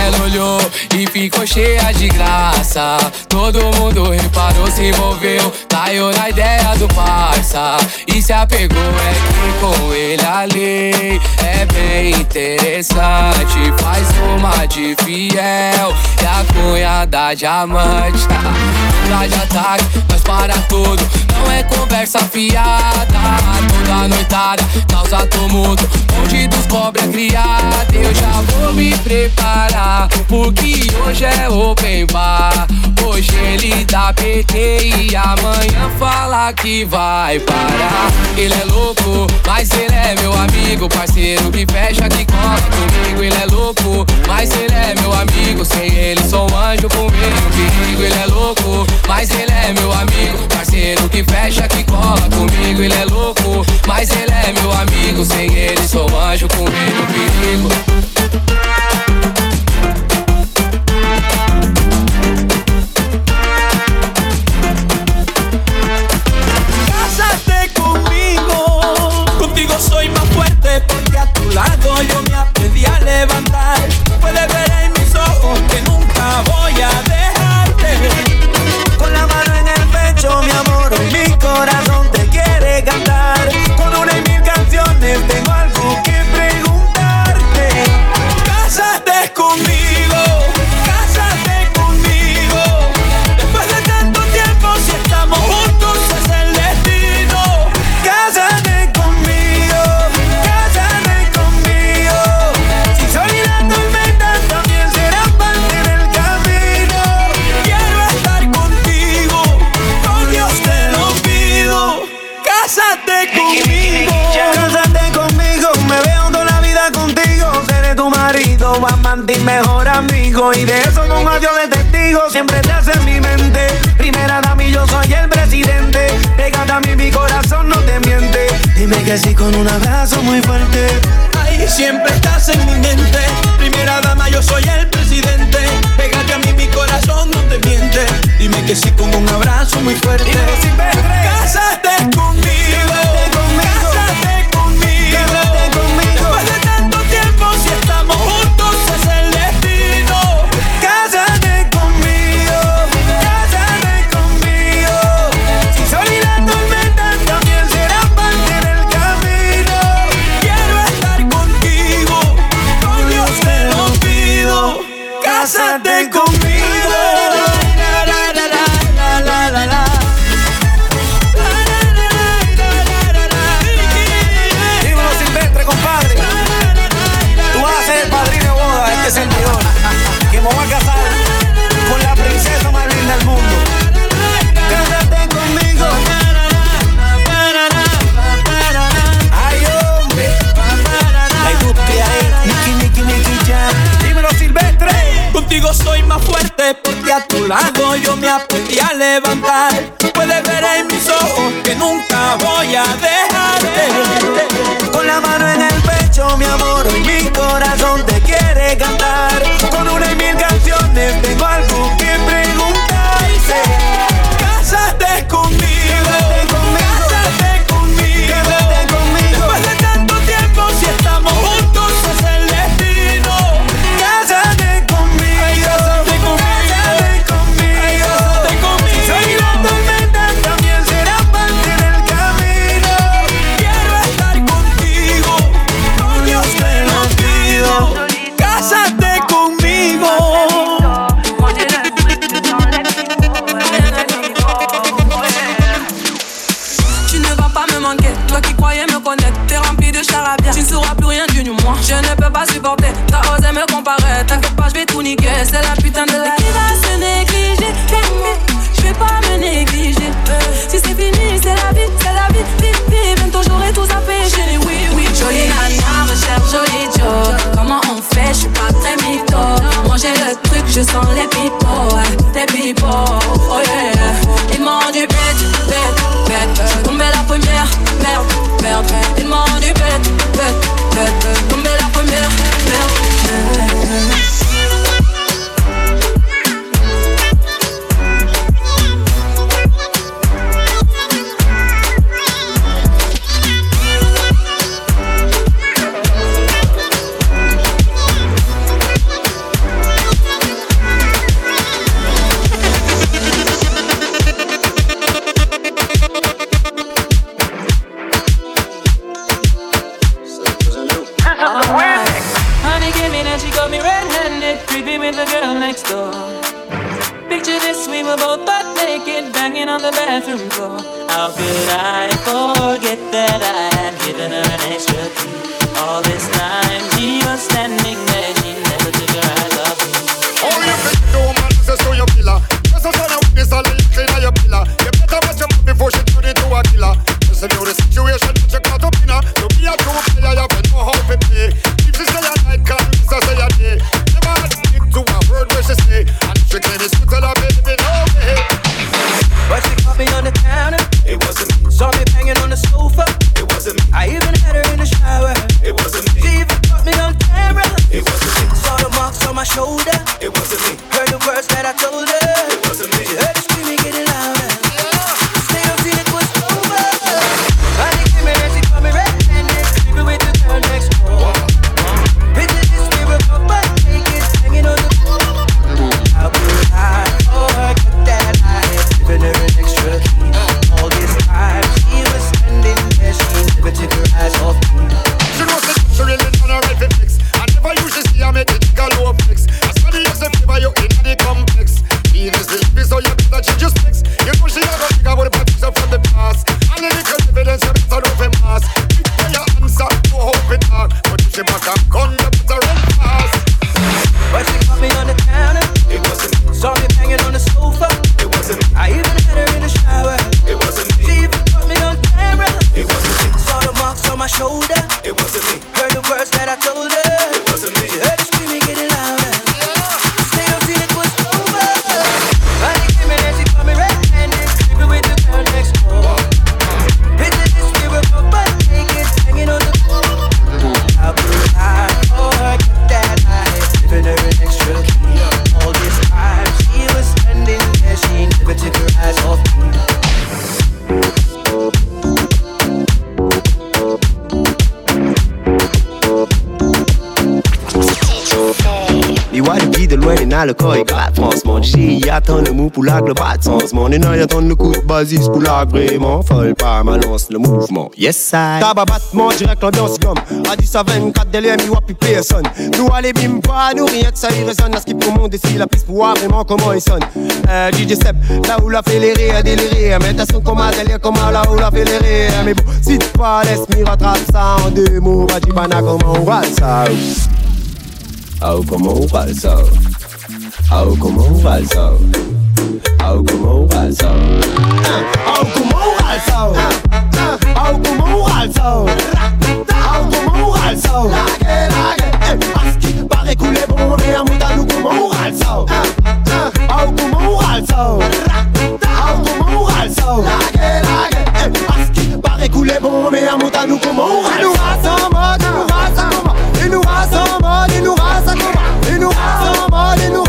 Ela olhou e ficou cheia de graça. Todo mundo reparou, se envolveu, caiu na ideia do parça. E se apegou, é que com ele a lei é bem interessante. Faz uma de fiel e a cunha da diamante. Tá? Tá de ataque, mas para tudo. Não é conversa fiada. Toda noitada causa tumulto. Onde dos cobra é criada. Eu já vou me preparar. Porque hoje é open bar. Hoje ele dá PT e amanhã fala que vai parar. Ele é louco, mas ele é meu amigo, parceiro que fecha, que cola comigo. Ele é louco, mas ele é meu amigo. Sem ele sou um anjo com medo perigo. Ele é louco, mas ele é meu amigo, parceiro que fecha, que cola comigo. Ele é louco, mas ele é meu amigo. Sem ele sou um anjo com medo perigo. Lado yo me aprendí a levantar. Puedes ver Y de eso no adiós de testigo. Siempre te hace en mi mente. Primera dama y yo soy el presidente. Pégate a mí, mi corazón no te miente. Dime que sí con un abrazo muy fuerte. Ay, siempre estás en mi mente. Primera dama, yo soy el presidente. Pégate a mí, mi corazón no te miente. Dime que sí con un abrazo muy fuerte. Cásate conmigo. Et me connaître. T'es rempli de charabia, tu ne sauras plus rien du nu moi. Je ne peux pas supporter, t'as osé me comparer. T'inquiète pas, je vais tout niquer, c'est la putain de la. Qui va se négliger? Je vais pas me négliger. Si c'est fini, c'est la vie, c'est la vie, vie, vie. Bientôt j'aurai tout à chérie, oui, oui. Jolie nana, recherche joli Joe. Comment on fait, je suis pas très mytho. Manger le truc, je sens les ouais, les pipeaux, oh yeah. Ils m'ont du bête, bête, bête. Je suis tombé la première, merde, merde. Ils m'ont du bête, bête, bête. Je suis tombé la première, merde, merde. Basis pour la vraiment. Folle pas, balance le mouvement. Yes, I. Tabac battement, direct l'ambiance gomme. À 10 à 24, délai, mi wapi personne. Nous allez bim pas, nous rien que ça y résonne. À ce qui monde ici, la piste pour voir vraiment comment il sonne. Euh, DJ Seb, là où la les rires, délirer. Mais t'as son coma, délire, comment là où la rires. Mais bon, si tu pas, laisse mi rattrape ça en deux mots. Va bana, comment on va ça? Oh, comment on va ça? Oh, comment on va ça? Oh, comment on va ça? Oh, comment on va ça? Oh, comment on va ça? Oh, comment on va ça? Eh, Parce qu'il paraît couler bon, mais à nous à nous rassemble, et nous rassemble, et nous rassemble, et nous rassemble, et nous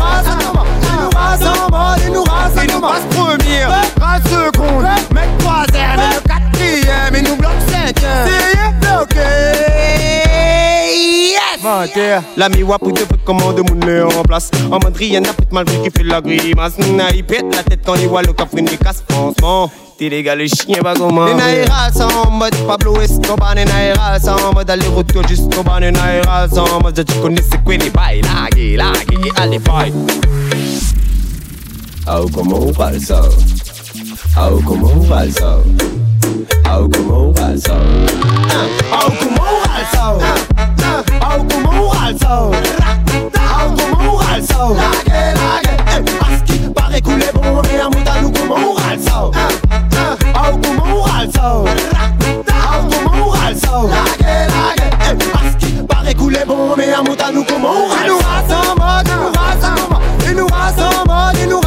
et nous rassemble, et nous rassemble. Et nous passe première, race seconde, mec troisième, et le quatrième, et nous bloque cinquième. C'est bloqué. Yes! La mi-wa pour deux peu comment de moun le en place. En mode rien n'a pas mal vu qui fait la grimace. Il pète la tête quand il voit le coffre des casse franchement. T'es les gars, le chien va comment? Sont en mode Pablo Escobar, sont en mode aller-retour jusqu'au naïras sont en mode tu connais c'est quoi les bails, laguer, laguer, allez, bye. Oh, comment on parle ça? Oh, comment on parle ça? Oh, comment on parle ça? Alguma alçou Alguma alçou Alguma alçou Aski pare couler bon mais à mouta nous comment alçou Alguma alçou Alguma alçou Aski pare bon mouta nous rassemble, nous rassemble nous rassemble, nous rassemble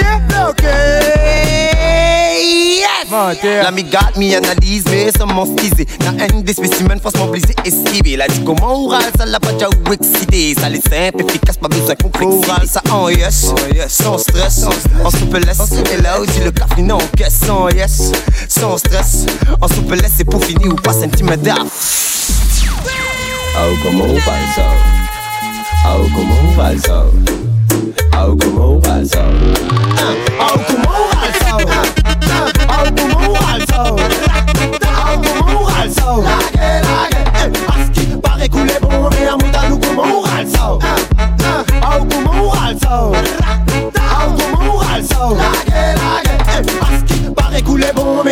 Yes! L'ami got me analyse mais sans m'en skiser N'a un des spécimens forcément blisé esquivé La dit comment oral ça l'a pas déjà ou excité. Ça les simple, efficace, pas besoin complexe Oral ça. En yes, sans stress. En souplesse, et là où dit le café non caisse Sans yes, sans stress. En souplesse c'est pour finir ou pas sentimental Oh, como un falso. Oh, como un falso. Oh, como un falso. Alguma alçou Alguma alçou Alguma alçou Aski pare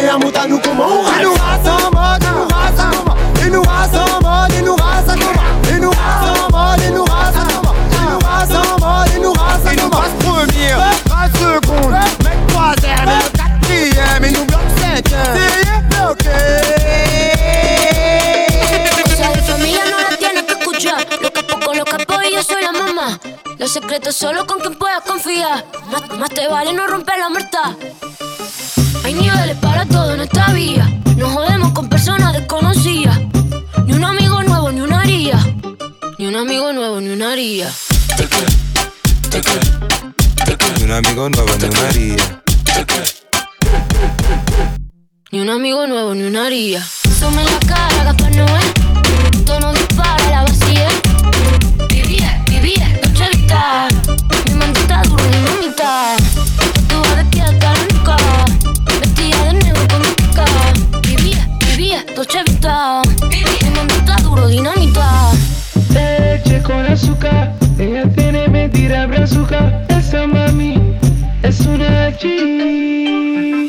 à mouta nous comment rassemble, il nous rassemble quatrième Il nous bloque cinquième C'est bloqué O sea, de familia no la tienes que escuchar. Lo capo con lo capo y yo soy la mamá. Los secretos solo con quien puedas confiar. Más, más te vale no romper la muerta. Hay niveles para todo en esta vía. No jodemos con personas desconocidas. Ni un amigo nuevo, ni una haría. Ni un amigo nuevo, ni una haría. Ni un amigo nuevo, ni una haría. Ni un amigo nuevo, ni una haría. Sume la cara, Gaspar Noé. Tono dispara, la vacía. Vivía, vivía, noche. Mi maldita duro, dinamita. Tú vas de pie hasta nunca. Vestida de negro con mi pica. Vivía, vivía, noche. Mi maldita duro, dinamita. Leche con azúcar, ella tiene mentira brazuca. Esa mami es una G.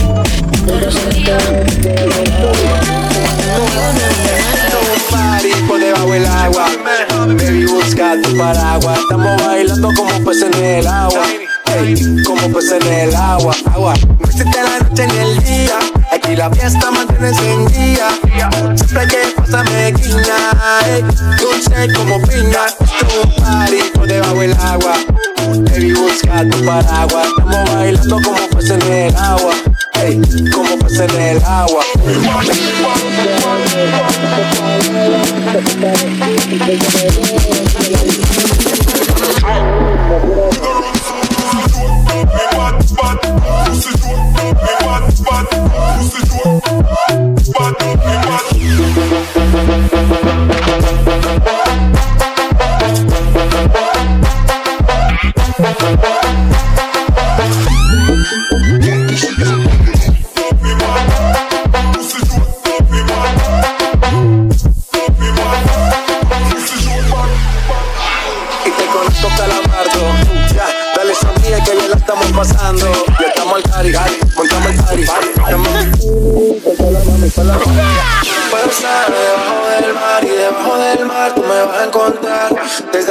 Por del agua. Baby, busca tu paraguas. Estamos bailando como peces en el agua. Como peces en el agua. Agua. No existe la noche ni el día. Aquí la fiesta mantiene encendida. Siempre que pasa me guiña. Ey, dulce como piña. Un party debajo del agua. Baby, busca tu paraguas. Estamos bailando como peces en el agua. Ey, como peces en el agua.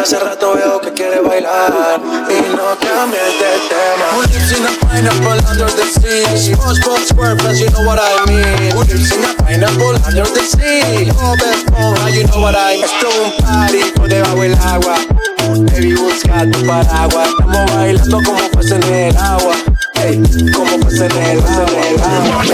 Hace rato veo que quiere bailar y no cambies de tema. Who lives in a pineapple under the sea? Most folks work, you know what I mean. Who lives in a pineapple under the sea? Oh, best esponja, you know what I mean. Esto es un party por debajo del agua. Baby, busca tu paraguas. Estamos bailando como pasa en agua. Hey, como pasa en. En el agua.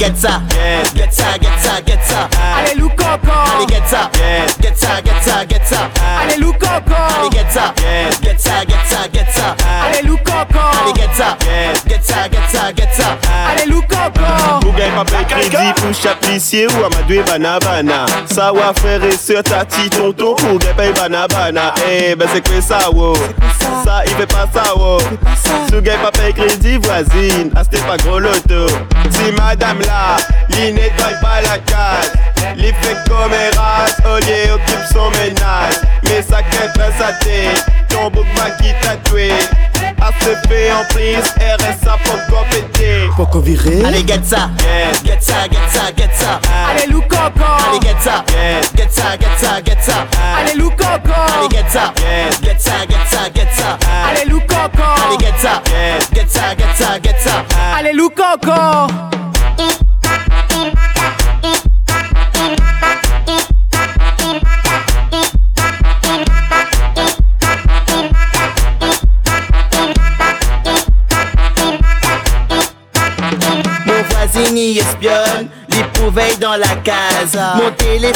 get her. Chapissier ou amadoué banabana Ça wa frère et sœur tati tonton gagne paye banabana Eh ben c'est que ça wow. Ça il fait pas ça wow. Si gagne pas crédit voisine. Ah c'était pas gros loto. Si madame là, il nettoie pas la case. Les fait commérages, Olier occupe son ménage. Mais ça qu'est très saté Ton bouc va qui tatoué ACP en prise, RSA pour compléter Poco viré Allez get ça, get ça, get ça, get ça. Allez lou coco. Allez get ça, get ça, get ça, get ça. Allez lou coco. Allez get ça, get ça, get ça, get ça. Allez lou coco. Allez get ça, get ça, get ça, get ça. Allez lou coco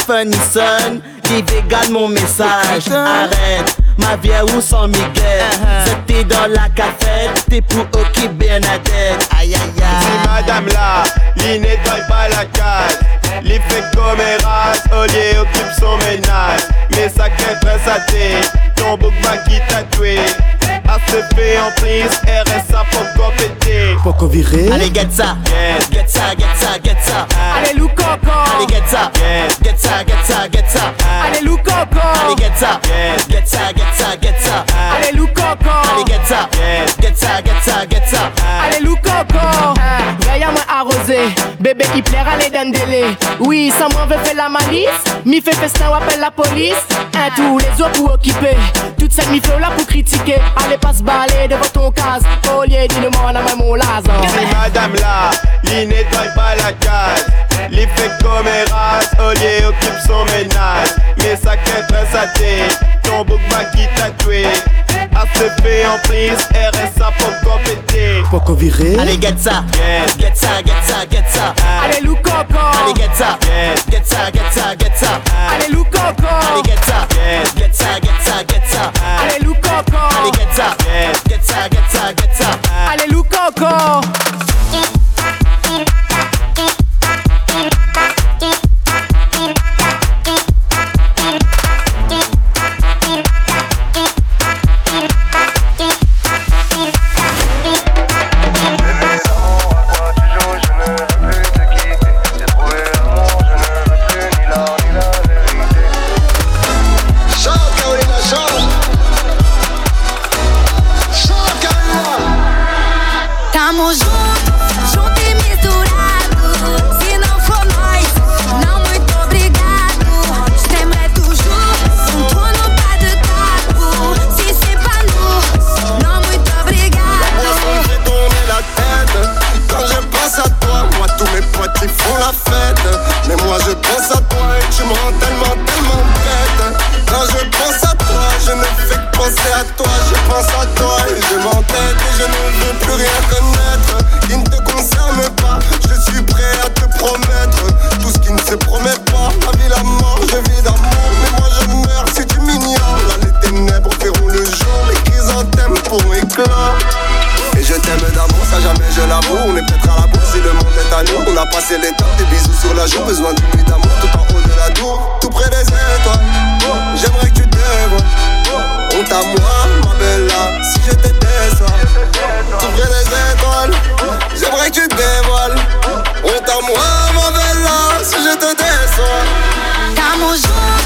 Mon téléphone y sonne, les véganes mon message. Arrête, ma vieille où sans Miguel C'était dans la cafette, t'es pour OK Bernadette Aïe aïe aïe. Si madame là, il nettoie pas la case. Les fait commérages, Olier occupe son ménage. Mais ça qu'est très saté, ton bouc va qui tatoué ACP en prise, RSA pour compléter. Poco viré Allez get ça, get ça, get ça, get ça. Allez lou coco. Allez get ça, get ça, get ça, get ça. Allez lou coco. Allez get ça, get ça, get ça, get ça. Allez lou coco. Allez get ça, get ça, get ça, get ça. Allez lou coco. Veille à moi arrosé. Bébé qui plaire aller dans délai Oui, ça m'en veut faire la malice. Mi fait festin ou appelle la police. Un tous les autres pour occuper. Toute cette mi là pour critiquer. Allez pas se balader devant ton case Au lieu d'une a même mon laser. Madame là, il nettoie pas la case. Les fait commérages, Olier occupe son ménage. Mais ça qu'est très saté, ton qui tatoué ACP en prise, RSA pour compléter Poco viré. Allez get ça, get ça, get ça, get ça. Allez lou coco Allez get ça, get ça, get ça, get ça. Allez lou coco Allez get ça, get ça, get ça, get ça. Allez lou coco Allez get ça, get ça, get ça, get ça. Allez lou coco à toi, je pense à toi et je m'entête et je ne veux plus rien connaître. Qui ne te concerne pas, je suis prêt à te promettre tout ce qui ne se promet pas. La vie, la mort, je vis d'amour, mais moi je meurs si tu m'ignores. Les ténèbres feront le jour, les chrysanthèmes pourront éclore. Et je t'aime d'amour, ça jamais je l'avoue. On est peut-être à la bourse si le monde est à nous. On a passé l'étape des bisous sur la joue. Besoin d'une nuit d'amour tout en haut de la tour, tout près des étoiles. Oh, J'aimerais que tu te. Honte à moi, ma belle là, si je te déçois. T'ouvrais les étoiles, j'aimerais que tu te dévoiles. Honte à moi, ma belle là, si je te déçois. T'as mon jour.